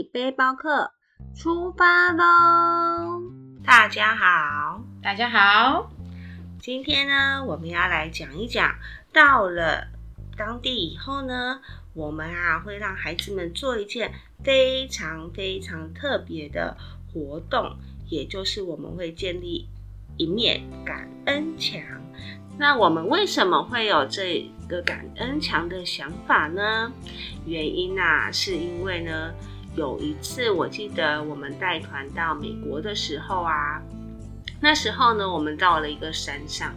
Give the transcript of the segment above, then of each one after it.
际背包客出发喽！大家好，大家好。今天呢，我们要来讲一讲，到了当地以后呢，我们啊会让孩子们做一件非常非常特别的活动，也就是我们会建立一面感恩墙。那我们为什么会有这个感恩墙的想法呢？原因啊，是因为呢，有一次我记得我们带团到美国的时候啊，那时候呢，我们到了一个山上，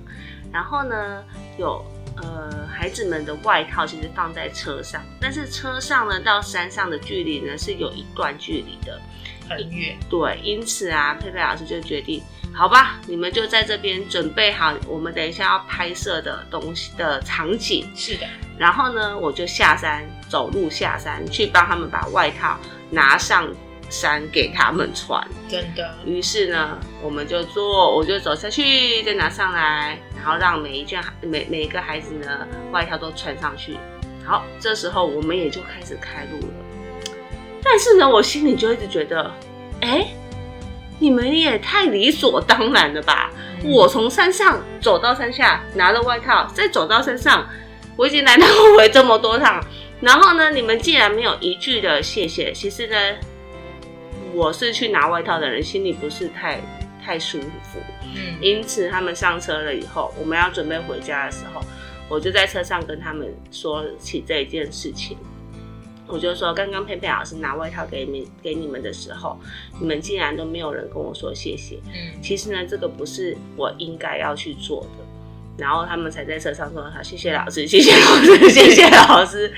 然后呢，有呃孩子们的外套其实放在车上，但是车上呢到山上的距离呢是有一段距离的，很远。对，因此啊，佩佩老师就决定。好吧，你们就在这边准备好，我们等一下要拍摄的东西的场景。是的，然后呢，我就下山走路下山去帮他们把外套拿上山给他们穿。真的。于是呢，我们就做，我就走下去，再拿上来，然后让每一件每每一个孩子呢外套都穿上去。好，这时候我们也就开始开路了。但是呢，我心里就一直觉得，哎。你们也太理所当然了吧！我从山上走到山下，拿了外套，再走到山上，我已经来来回回这么多趟，然后呢，你们竟然没有一句的谢谢。其实呢，我是去拿外套的人，心里不是太太舒服。嗯，因此他们上车了以后，我们要准备回家的时候，我就在车上跟他们说起这一件事情。我就说，刚刚佩佩老师拿外套给你给你们的时候，你们竟然都没有人跟我说谢谢。嗯，其实呢，这个不是我应该要去做的。然后他们才在车上说：“好，谢谢老师，谢谢老师，谢谢老师。”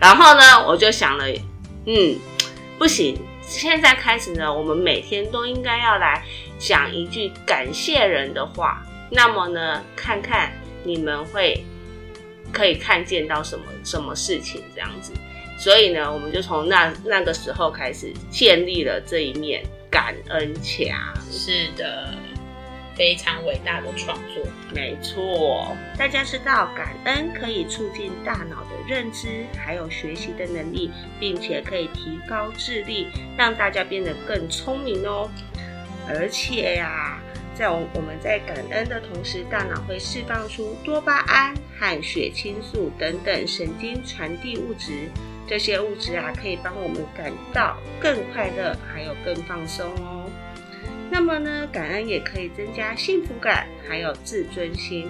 然后呢，我就想了，嗯，不行，现在开始呢，我们每天都应该要来讲一句感谢人的话。那么呢，看看你们会可以看见到什么什么事情这样子。所以呢，我们就从那那个时候开始建立了这一面感恩墙。是的，非常伟大的创作。没错，大家知道感恩可以促进大脑的认知，还有学习的能力，并且可以提高智力，让大家变得更聪明哦。而且呀，在我我们在感恩的同时，大脑会释放出多巴胺和血清素等等神经传递物质。这些物质啊，可以帮我们感到更快乐，还有更放松哦。那么呢，感恩也可以增加幸福感，还有自尊心。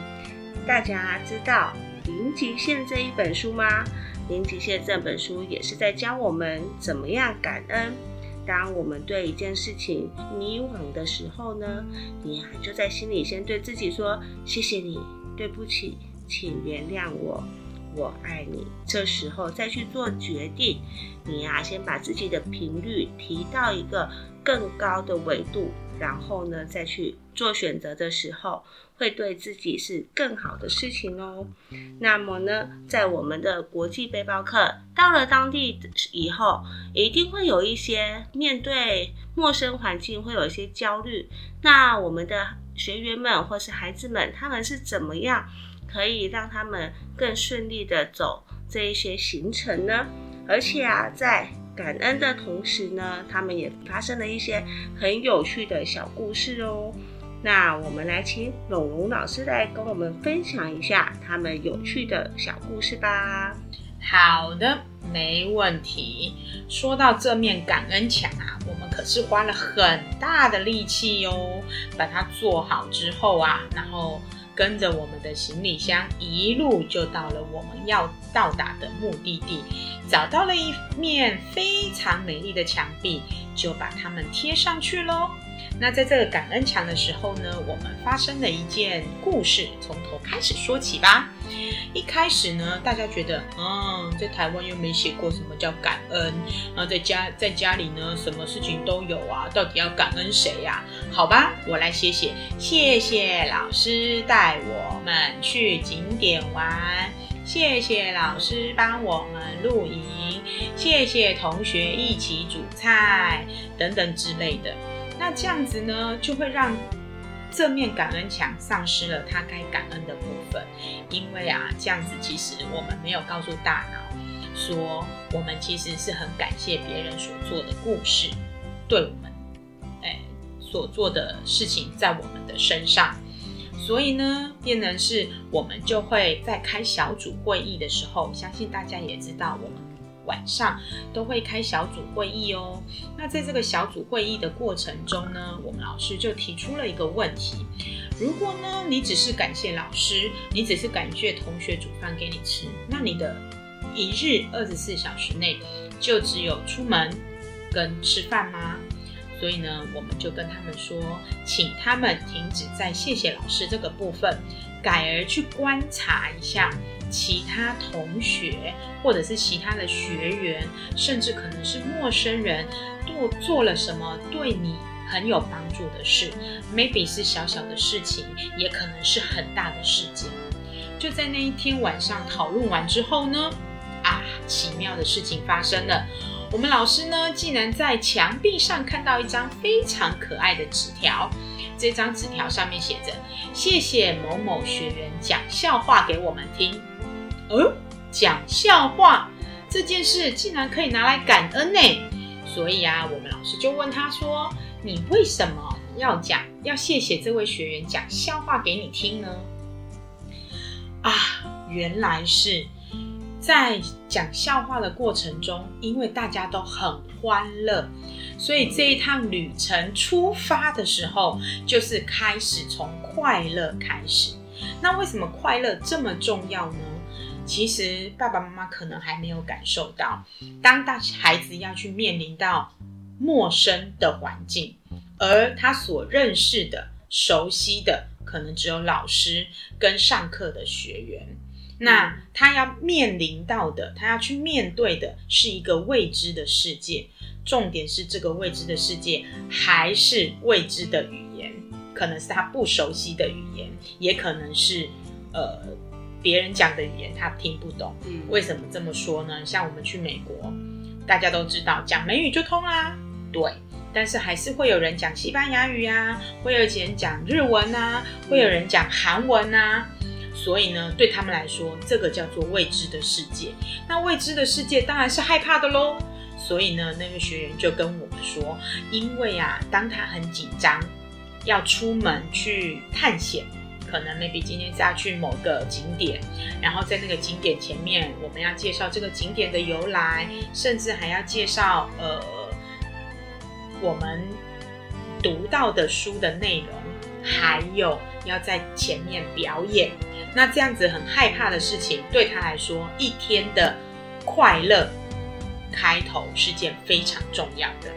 大家知道《零极限》这一本书吗？《零极限》这本书也是在教我们怎么样感恩。当我们对一件事情迷惘的时候呢，你啊就在心里先对自己说：“谢谢你，对不起，请原谅我。”我爱你，这时候再去做决定，你呀先把自己的频率提到一个更高的维度，然后呢再去做选择的时候，会对自己是更好的事情哦。那么呢，在我们的国际背包客到了当地以后，一定会有一些面对陌生环境会有一些焦虑。那我们的学员们或是孩子们，他们是怎么样？可以让他们更顺利的走这一些行程呢，而且啊，在感恩的同时呢，他们也发生了一些很有趣的小故事哦。那我们来请龙龙老师来跟我们分享一下他们有趣的小故事吧。好的，没问题。说到这面感恩墙啊，我们可是花了很大的力气哟，把它做好之后啊，然后。跟着我们的行李箱，一路就到了我们要到达的目的地，找到了一面非常美丽的墙壁，就把它们贴上去喽。那在这个感恩墙的时候呢，我们发生了一件故事，从头开始说起吧。一开始呢，大家觉得，嗯，在台湾又没写过什么叫感恩，然后在家在家里呢，什么事情都有啊，到底要感恩谁呀？好吧，我来写写，谢谢老师带我们去景点玩，谢谢老师帮我们露营，谢谢同学一起煮菜，等等之类的。那这样子呢，就会让正面感恩墙丧失了它该感恩的部分，因为啊，这样子其实我们没有告诉大脑，说我们其实是很感谢别人所做的故事，对我们，哎，所做的事情在我们的身上。所以呢，变成是我们就会在开小组会议的时候，相信大家也知道，我们晚上都会开小组会议哦。那在这个小组会议的过程中呢，我们老师就提出了一个问题：如果呢，你只是感谢老师，你只是感谢同学煮饭给你吃，那你的一日二十四小时内就只有出门跟吃饭吗？所以呢，我们就跟他们说，请他们停止在谢谢老师这个部分，改而去观察一下其他同学或者是其他的学员，甚至可能是陌生人，做做了什么对你很有帮助的事，maybe 是小小的事情，也可能是很大的事件。就在那一天晚上讨论完之后呢，啊，奇妙的事情发生了。我们老师呢，竟然在墙壁上看到一张非常可爱的纸条。这张纸条上面写着：“谢谢某某学员讲笑话给我们听。”哦，讲笑话这件事竟然可以拿来感恩呢！所以啊，我们老师就问他说：“你为什么要讲？要谢谢这位学员讲笑话给你听呢？”啊，原来是。在讲笑话的过程中，因为大家都很欢乐，所以这一趟旅程出发的时候，就是开始从快乐开始。那为什么快乐这么重要呢？其实爸爸妈妈可能还没有感受到，当大孩子要去面临到陌生的环境，而他所认识的、熟悉的，可能只有老师跟上课的学员。那他要面临到的，他要去面对的是一个未知的世界。重点是这个未知的世界还是未知的语言，可能是他不熟悉的语言，也可能是呃别人讲的语言他听不懂。嗯，为什么这么说呢？像我们去美国，大家都知道讲美语就通啦。对，但是还是会有人讲西班牙语啊，会有人讲日文啊，会有人讲韩文啊。所以呢，对他们来说，这个叫做未知的世界。那未知的世界当然是害怕的喽。所以呢，那个学员就跟我们说，因为啊，当他很紧张，要出门去探险，可能 maybe 今天是要去某个景点，然后在那个景点前面，我们要介绍这个景点的由来，甚至还要介绍呃我们读到的书的内容，还有要在前面表演。那这样子很害怕的事情，对他来说，一天的快乐开头是件非常重要的。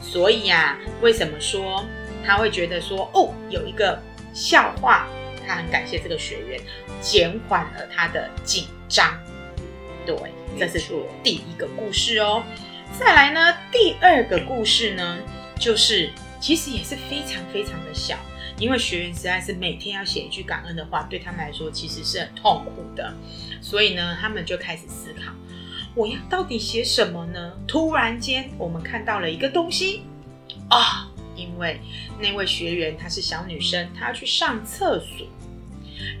所以啊，为什么说他会觉得说，哦，有一个笑话，他很感谢这个学员，减缓了他的紧张。对，这是第一个故事哦。再来呢，第二个故事呢，就是其实也是非常非常的小。因为学员实在是每天要写一句感恩的话，对他们来说其实是很痛苦的，所以呢，他们就开始思考，我要到底写什么呢？突然间，我们看到了一个东西啊，因为那位学员她是小女生，她要去上厕所。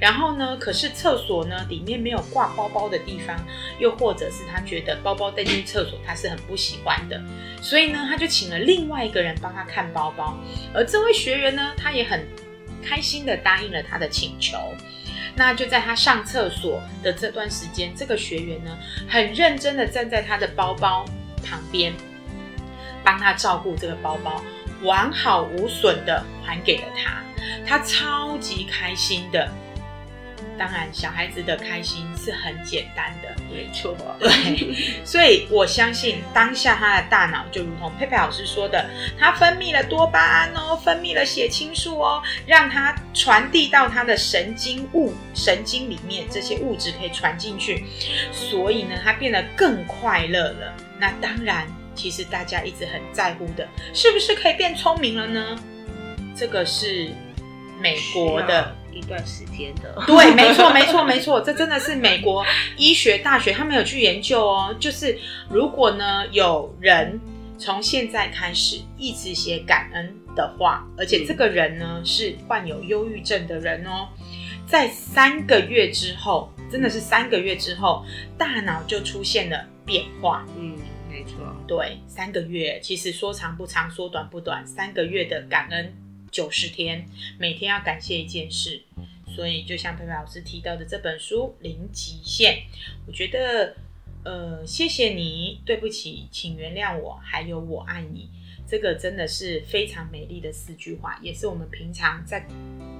然后呢？可是厕所呢，里面没有挂包包的地方，又或者是他觉得包包带进厕所他是很不喜欢的，所以呢，他就请了另外一个人帮他看包包。而这位学员呢，他也很开心的答应了他的请求。那就在他上厕所的这段时间，这个学员呢，很认真的站在他的包包旁边，帮他照顾这个包包，完好无损的还给了他。他超级开心的。当然，小孩子的开心是很简单的，没错。对，所以我相信当下他的大脑就如同佩佩老师说的，他分泌了多巴胺哦，分泌了血清素哦，让他传递到他的神经物、神经里面，这些物质可以传进去，所以呢，他变得更快乐了。那当然，其实大家一直很在乎的，是不是可以变聪明了呢？这个是美国的。一段时间的，对，没错，没错，没错，这真的是美国医学大学他们有去研究哦。就是如果呢有人从现在开始一直写感恩的话，而且这个人呢是患有忧郁症的人哦，在三个月之后，真的是三个月之后，大脑就出现了变化。嗯，没错。对，三个月其实说长不长，说短不短，三个月的感恩九十天，每天要感谢一件事。所以就像佩佩老师提到的这本书《零极限》，我觉得，呃，谢谢你，对不起，请原谅我，还有我爱你，这个真的是非常美丽的四句话，也是我们平常在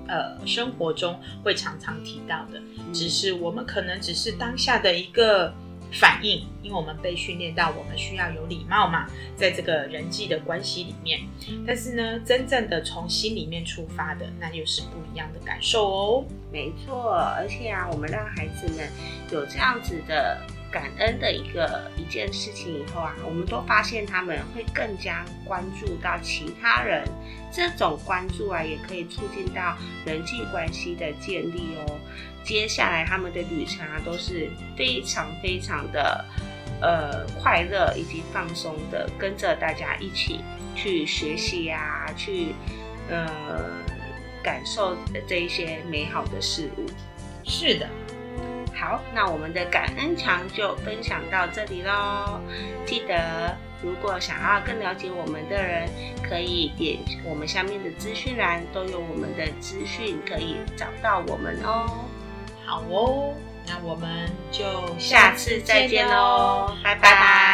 呃生活中会常常提到的。只是我们可能只是当下的一个。反应，因为我们被训练到我们需要有礼貌嘛，在这个人际的关系里面。但是呢，真正的从心里面出发的，那又是不一样的感受哦。没错，而且啊，我们让孩子们有这样子的感恩的一个一件事情以后啊，我们都发现他们会更加关注到其他人。这种关注啊，也可以促进到人际关系的建立哦。接下来他们的旅程啊，都是非常非常的呃快乐以及放松的，跟着大家一起去学习呀，去呃感受这一些美好的事物。是的，好，那我们的感恩墙就分享到这里喽。记得，如果想要更了解我们的人，可以点我们下面的资讯栏，都有我们的资讯可以找到我们哦。好哦，那我们就下次再见喽，拜拜。